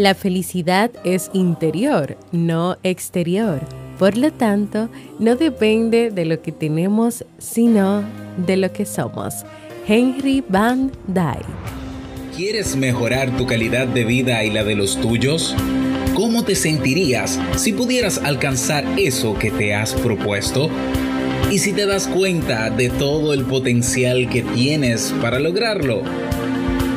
La felicidad es interior, no exterior. Por lo tanto, no depende de lo que tenemos, sino de lo que somos. Henry Van Dyke. ¿Quieres mejorar tu calidad de vida y la de los tuyos? ¿Cómo te sentirías si pudieras alcanzar eso que te has propuesto? ¿Y si te das cuenta de todo el potencial que tienes para lograrlo?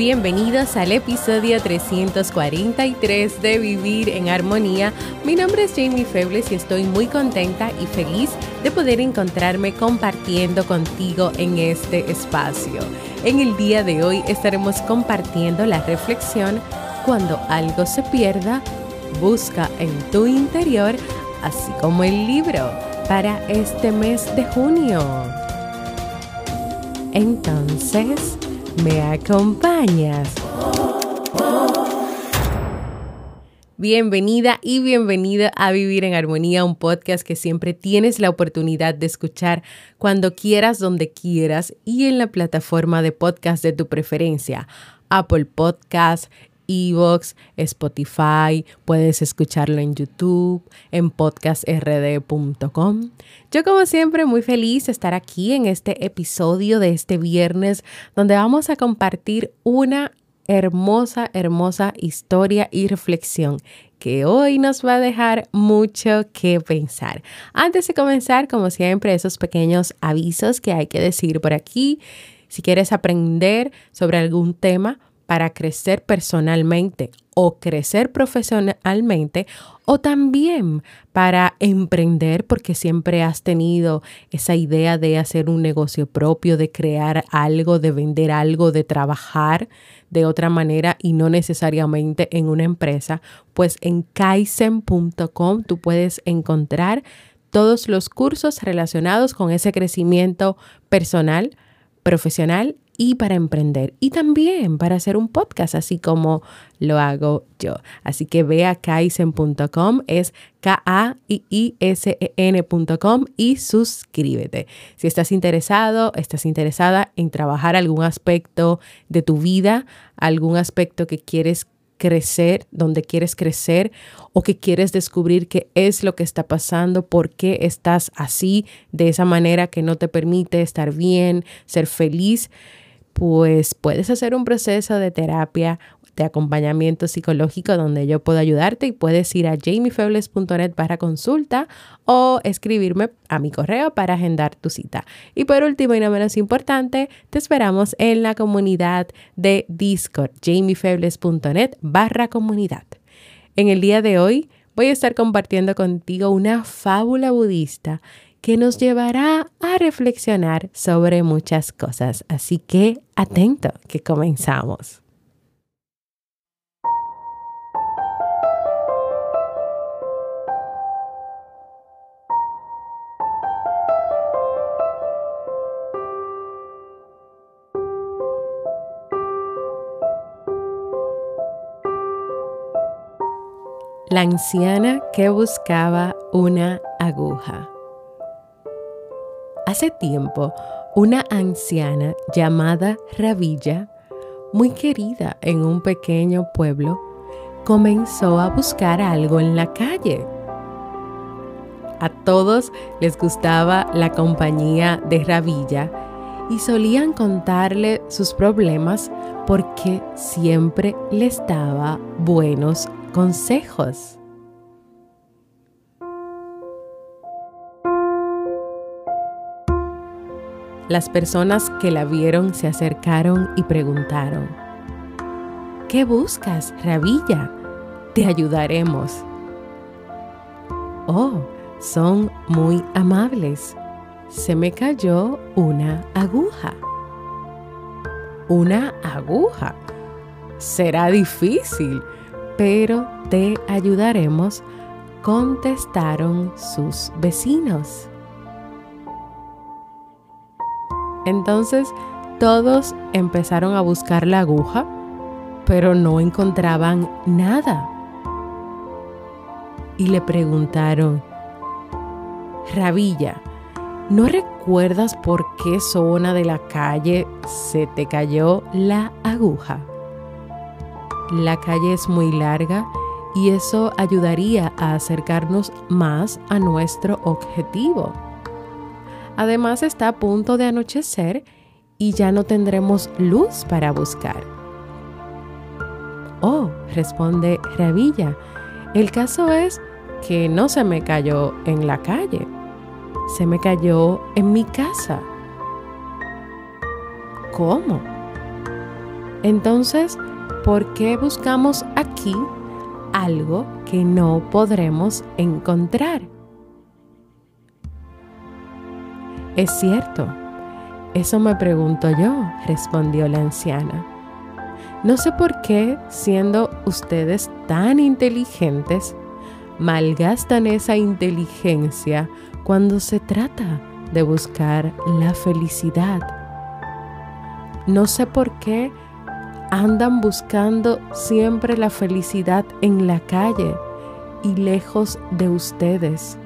Bienvenidos al episodio 343 de Vivir en Armonía. Mi nombre es Jamie Febles y estoy muy contenta y feliz de poder encontrarme compartiendo contigo en este espacio. En el día de hoy estaremos compartiendo la reflexión Cuando algo se pierda, busca en tu interior, así como el libro para este mes de junio. Entonces, ¿Me acompañas? Bienvenida y bienvenida a Vivir en Armonía, un podcast que siempre tienes la oportunidad de escuchar cuando quieras, donde quieras y en la plataforma de podcast de tu preferencia. Apple Podcasts, Evox, Spotify, puedes escucharlo en YouTube, en podcastrd.com. Yo como siempre muy feliz de estar aquí en este episodio de este viernes donde vamos a compartir una hermosa, hermosa historia y reflexión que hoy nos va a dejar mucho que pensar. Antes de comenzar, como siempre, esos pequeños avisos que hay que decir por aquí. Si quieres aprender sobre algún tema, para crecer personalmente o crecer profesionalmente o también para emprender porque siempre has tenido esa idea de hacer un negocio propio, de crear algo, de vender algo, de trabajar de otra manera y no necesariamente en una empresa, pues en kaizen.com tú puedes encontrar todos los cursos relacionados con ese crecimiento personal, profesional y para emprender y también para hacer un podcast, así como lo hago yo. Así que ve a kaizen.com, es K-A-I-I-S-E-N.com y suscríbete. Si estás interesado, estás interesada en trabajar algún aspecto de tu vida, algún aspecto que quieres crecer, donde quieres crecer o que quieres descubrir qué es lo que está pasando, por qué estás así, de esa manera que no te permite estar bien, ser feliz pues puedes hacer un proceso de terapia, de acompañamiento psicológico donde yo puedo ayudarte y puedes ir a jamiefebles.net para consulta o escribirme a mi correo para agendar tu cita. Y por último y no menos importante, te esperamos en la comunidad de Discord, jamiefebles.net barra comunidad. En el día de hoy voy a estar compartiendo contigo una fábula budista que nos llevará a reflexionar sobre muchas cosas. Así que atento, que comenzamos. La anciana que buscaba una aguja. Hace tiempo, una anciana llamada Ravilla, muy querida en un pequeño pueblo, comenzó a buscar algo en la calle. A todos les gustaba la compañía de Ravilla y solían contarle sus problemas porque siempre les daba buenos consejos. Las personas que la vieron se acercaron y preguntaron, ¿Qué buscas, Rabilla? Te ayudaremos. Oh, son muy amables. Se me cayó una aguja. Una aguja. Será difícil, pero te ayudaremos, contestaron sus vecinos. Entonces todos empezaron a buscar la aguja, pero no encontraban nada. Y le preguntaron, Rabilla, ¿no recuerdas por qué zona de la calle se te cayó la aguja? La calle es muy larga y eso ayudaría a acercarnos más a nuestro objetivo. Además está a punto de anochecer y ya no tendremos luz para buscar. Oh, responde Ravilla, el caso es que no se me cayó en la calle, se me cayó en mi casa. ¿Cómo? Entonces, ¿por qué buscamos aquí algo que no podremos encontrar? Es cierto, eso me pregunto yo, respondió la anciana. No sé por qué, siendo ustedes tan inteligentes, malgastan esa inteligencia cuando se trata de buscar la felicidad. No sé por qué andan buscando siempre la felicidad en la calle y lejos de ustedes,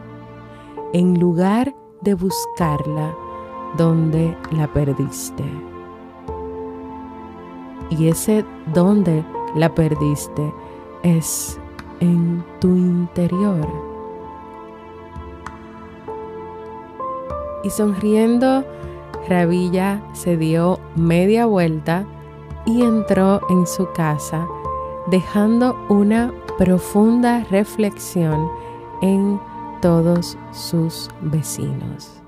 en lugar de buscarla donde la perdiste. Y ese donde la perdiste es en tu interior. Y sonriendo, Rabilla se dio media vuelta y entró en su casa, dejando una profunda reflexión en todos sus vecinos.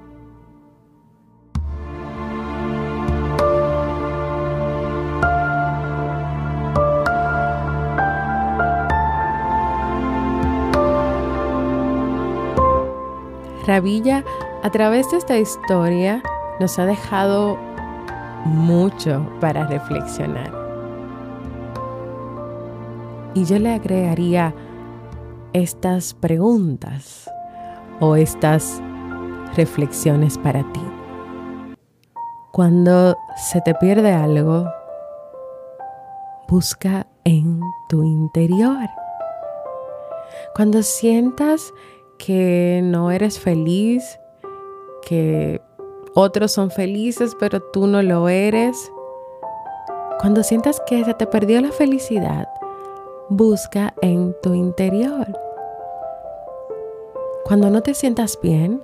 Ravilla, a través de esta historia, nos ha dejado mucho para reflexionar. Y yo le agregaría estas preguntas o estas reflexiones para ti. Cuando se te pierde algo, busca en tu interior. Cuando sientas que no eres feliz, que otros son felices pero tú no lo eres, cuando sientas que se te perdió la felicidad, busca en tu interior. Cuando no te sientas bien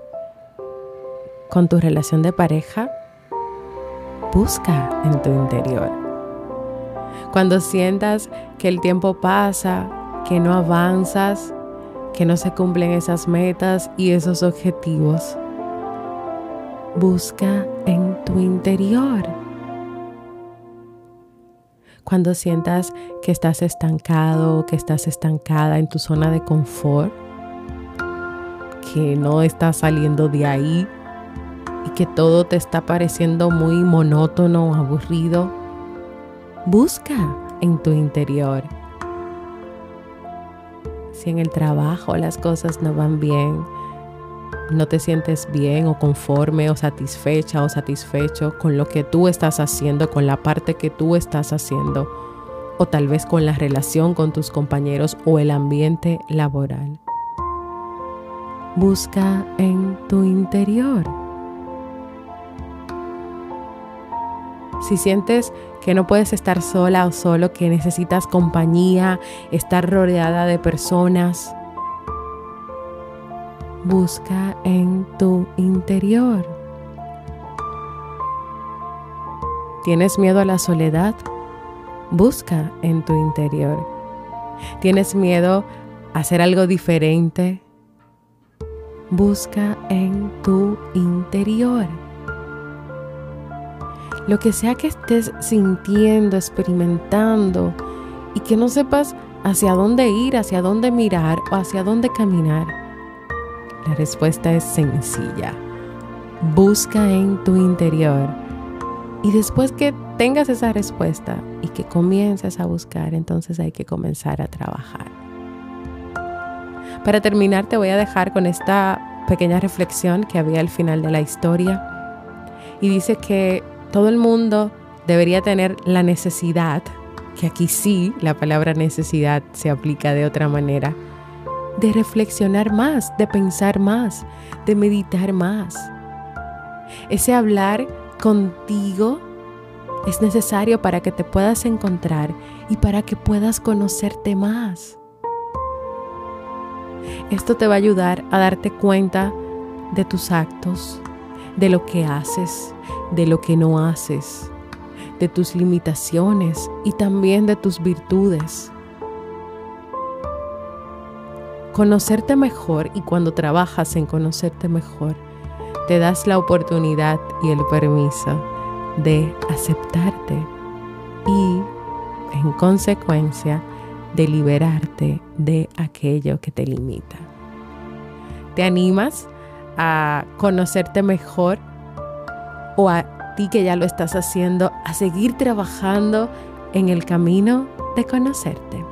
con tu relación de pareja, busca en tu interior. Cuando sientas que el tiempo pasa, que no avanzas, que no se cumplen esas metas y esos objetivos, busca en tu interior. Cuando sientas que estás estancado, que estás estancada en tu zona de confort, que no estás saliendo de ahí y que todo te está pareciendo muy monótono aburrido, busca en tu interior. Si en el trabajo las cosas no van bien, no te sientes bien o conforme o satisfecha o satisfecho con lo que tú estás haciendo, con la parte que tú estás haciendo, o tal vez con la relación con tus compañeros o el ambiente laboral. Busca en tu interior. Si sientes que no puedes estar sola o solo, que necesitas compañía, estar rodeada de personas, busca en tu interior. ¿Tienes miedo a la soledad? Busca en tu interior. ¿Tienes miedo a hacer algo diferente? Busca en tu interior. lo que sea que estés sintiendo, experimentando y que no sepas hacia dónde ir, hacia dónde mirar o hacia dónde caminar. La respuesta es sencilla. Busca en tu interior y después que tengas esa respuesta y que comiences a buscar, entonces hay que comenzar a trabajar. Para terminar, te voy a dejar con esta pequeña reflexión que había al final de la historia. Y dice que todo el mundo debería tener la necesidad, que aquí sí la palabra necesidad se aplica de otra manera, de reflexionar más, de pensar más, de meditar más. Ese hablar contigo es necesario para que te puedas encontrar y para que puedas conocerte más. Esto te va a ayudar a darte cuenta de tus actos, de lo que haces, de lo que no haces, de tus limitaciones y también de tus virtudes. Conocerte mejor y cuando trabajas en conocerte mejor, te das la oportunidad y el permiso de aceptarte y, en consecuencia, de liberarte de aquello que te limita. ¿Te animas a conocerte mejor o a ti que ya lo estás haciendo a seguir trabajando en el camino de conocerte?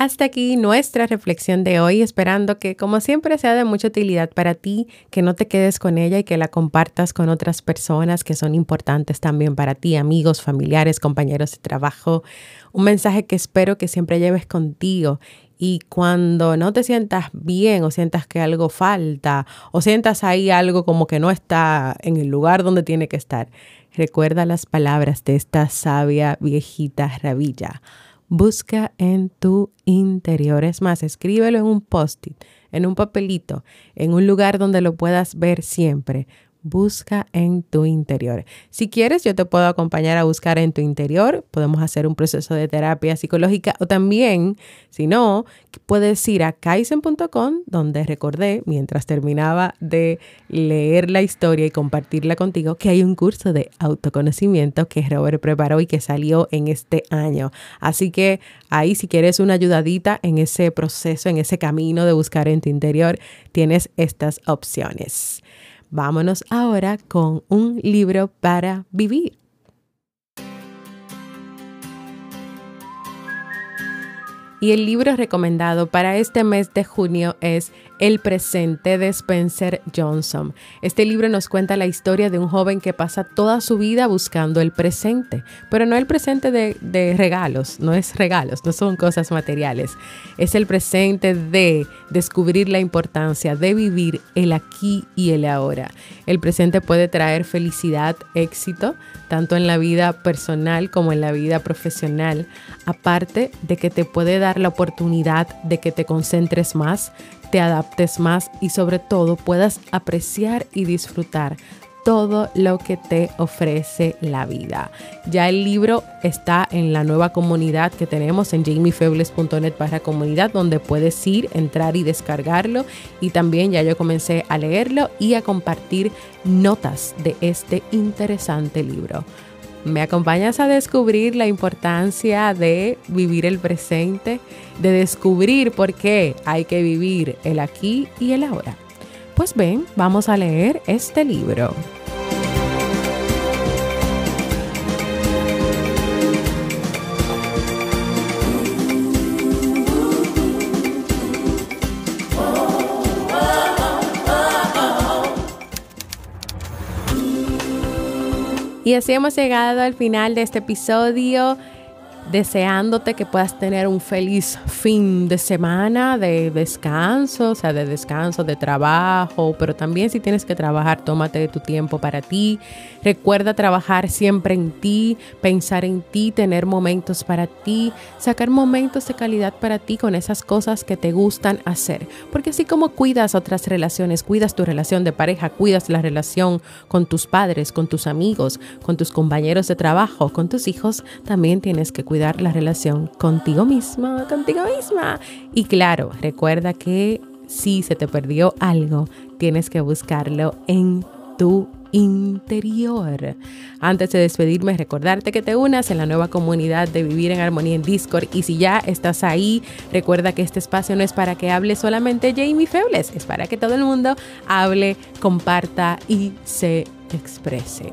Hasta aquí nuestra reflexión de hoy, esperando que como siempre sea de mucha utilidad para ti, que no te quedes con ella y que la compartas con otras personas que son importantes también para ti, amigos, familiares, compañeros de trabajo. Un mensaje que espero que siempre lleves contigo y cuando no te sientas bien o sientas que algo falta o sientas ahí algo como que no está en el lugar donde tiene que estar, recuerda las palabras de esta sabia viejita rabilla busca en tu interior. Es más, escríbelo en un post-it, en un papelito, en un lugar donde lo puedas ver siempre busca en tu interior. Si quieres, yo te puedo acompañar a buscar en tu interior. Podemos hacer un proceso de terapia psicológica o también, si no, puedes ir a kaizen.com, donde recordé mientras terminaba de leer la historia y compartirla contigo que hay un curso de autoconocimiento que Robert preparó y que salió en este año. Así que ahí, si quieres una ayudadita en ese proceso, en ese camino de buscar en tu interior, tienes estas opciones. Vámonos ahora con un libro para vivir. Y el libro recomendado para este mes de junio es El presente de Spencer Johnson. Este libro nos cuenta la historia de un joven que pasa toda su vida buscando el presente, pero no el presente de, regalos, no es regalos, no son cosas materiales. Es el presente de descubrir la importancia de vivir el aquí y el ahora. El presente puede traer felicidad, éxito, tanto en la vida personal como en la vida profesional, aparte de que te puede dar la oportunidad de que te concentres más, te adaptes más y sobre todo puedas apreciar y disfrutar todo lo que te ofrece la vida. Ya el libro está en la nueva comunidad que tenemos en jamiefebles.net para comunidad donde puedes ir, entrar y descargarlo y también ya yo comencé a leerlo y a compartir notas de este interesante libro. Me acompañas a descubrir la importancia de vivir el presente, de descubrir por qué hay que vivir el aquí y el ahora. Pues ven, vamos a leer este libro. Y así hemos llegado al final de este episodio deseándote que puedas tener un feliz fin de semana de descanso, o sea, de descanso, de trabajo, pero también si tienes que trabajar, tómate tu tiempo para ti. Recuerda trabajar siempre en ti, pensar en ti, tener momentos para ti, sacar momentos de calidad para ti con esas cosas que te gustan hacer. Porque así como cuidas otras relaciones, cuidas tu relación de pareja, cuidas la relación con tus padres, con tus amigos, con tus compañeros de trabajo, con tus hijos, también tienes que cuidar la relación contigo mismo, contigo misma. Y claro, recuerda que si se te perdió algo, tienes que buscarlo en tu interior. Antes de despedirme, recordarte que te unas en la nueva comunidad de Vivir en Armonía en Discord y si ya estás ahí, recuerda que este espacio no es para que hable solamente Jamie Febles, es para que todo el mundo hable, comparta y se exprese.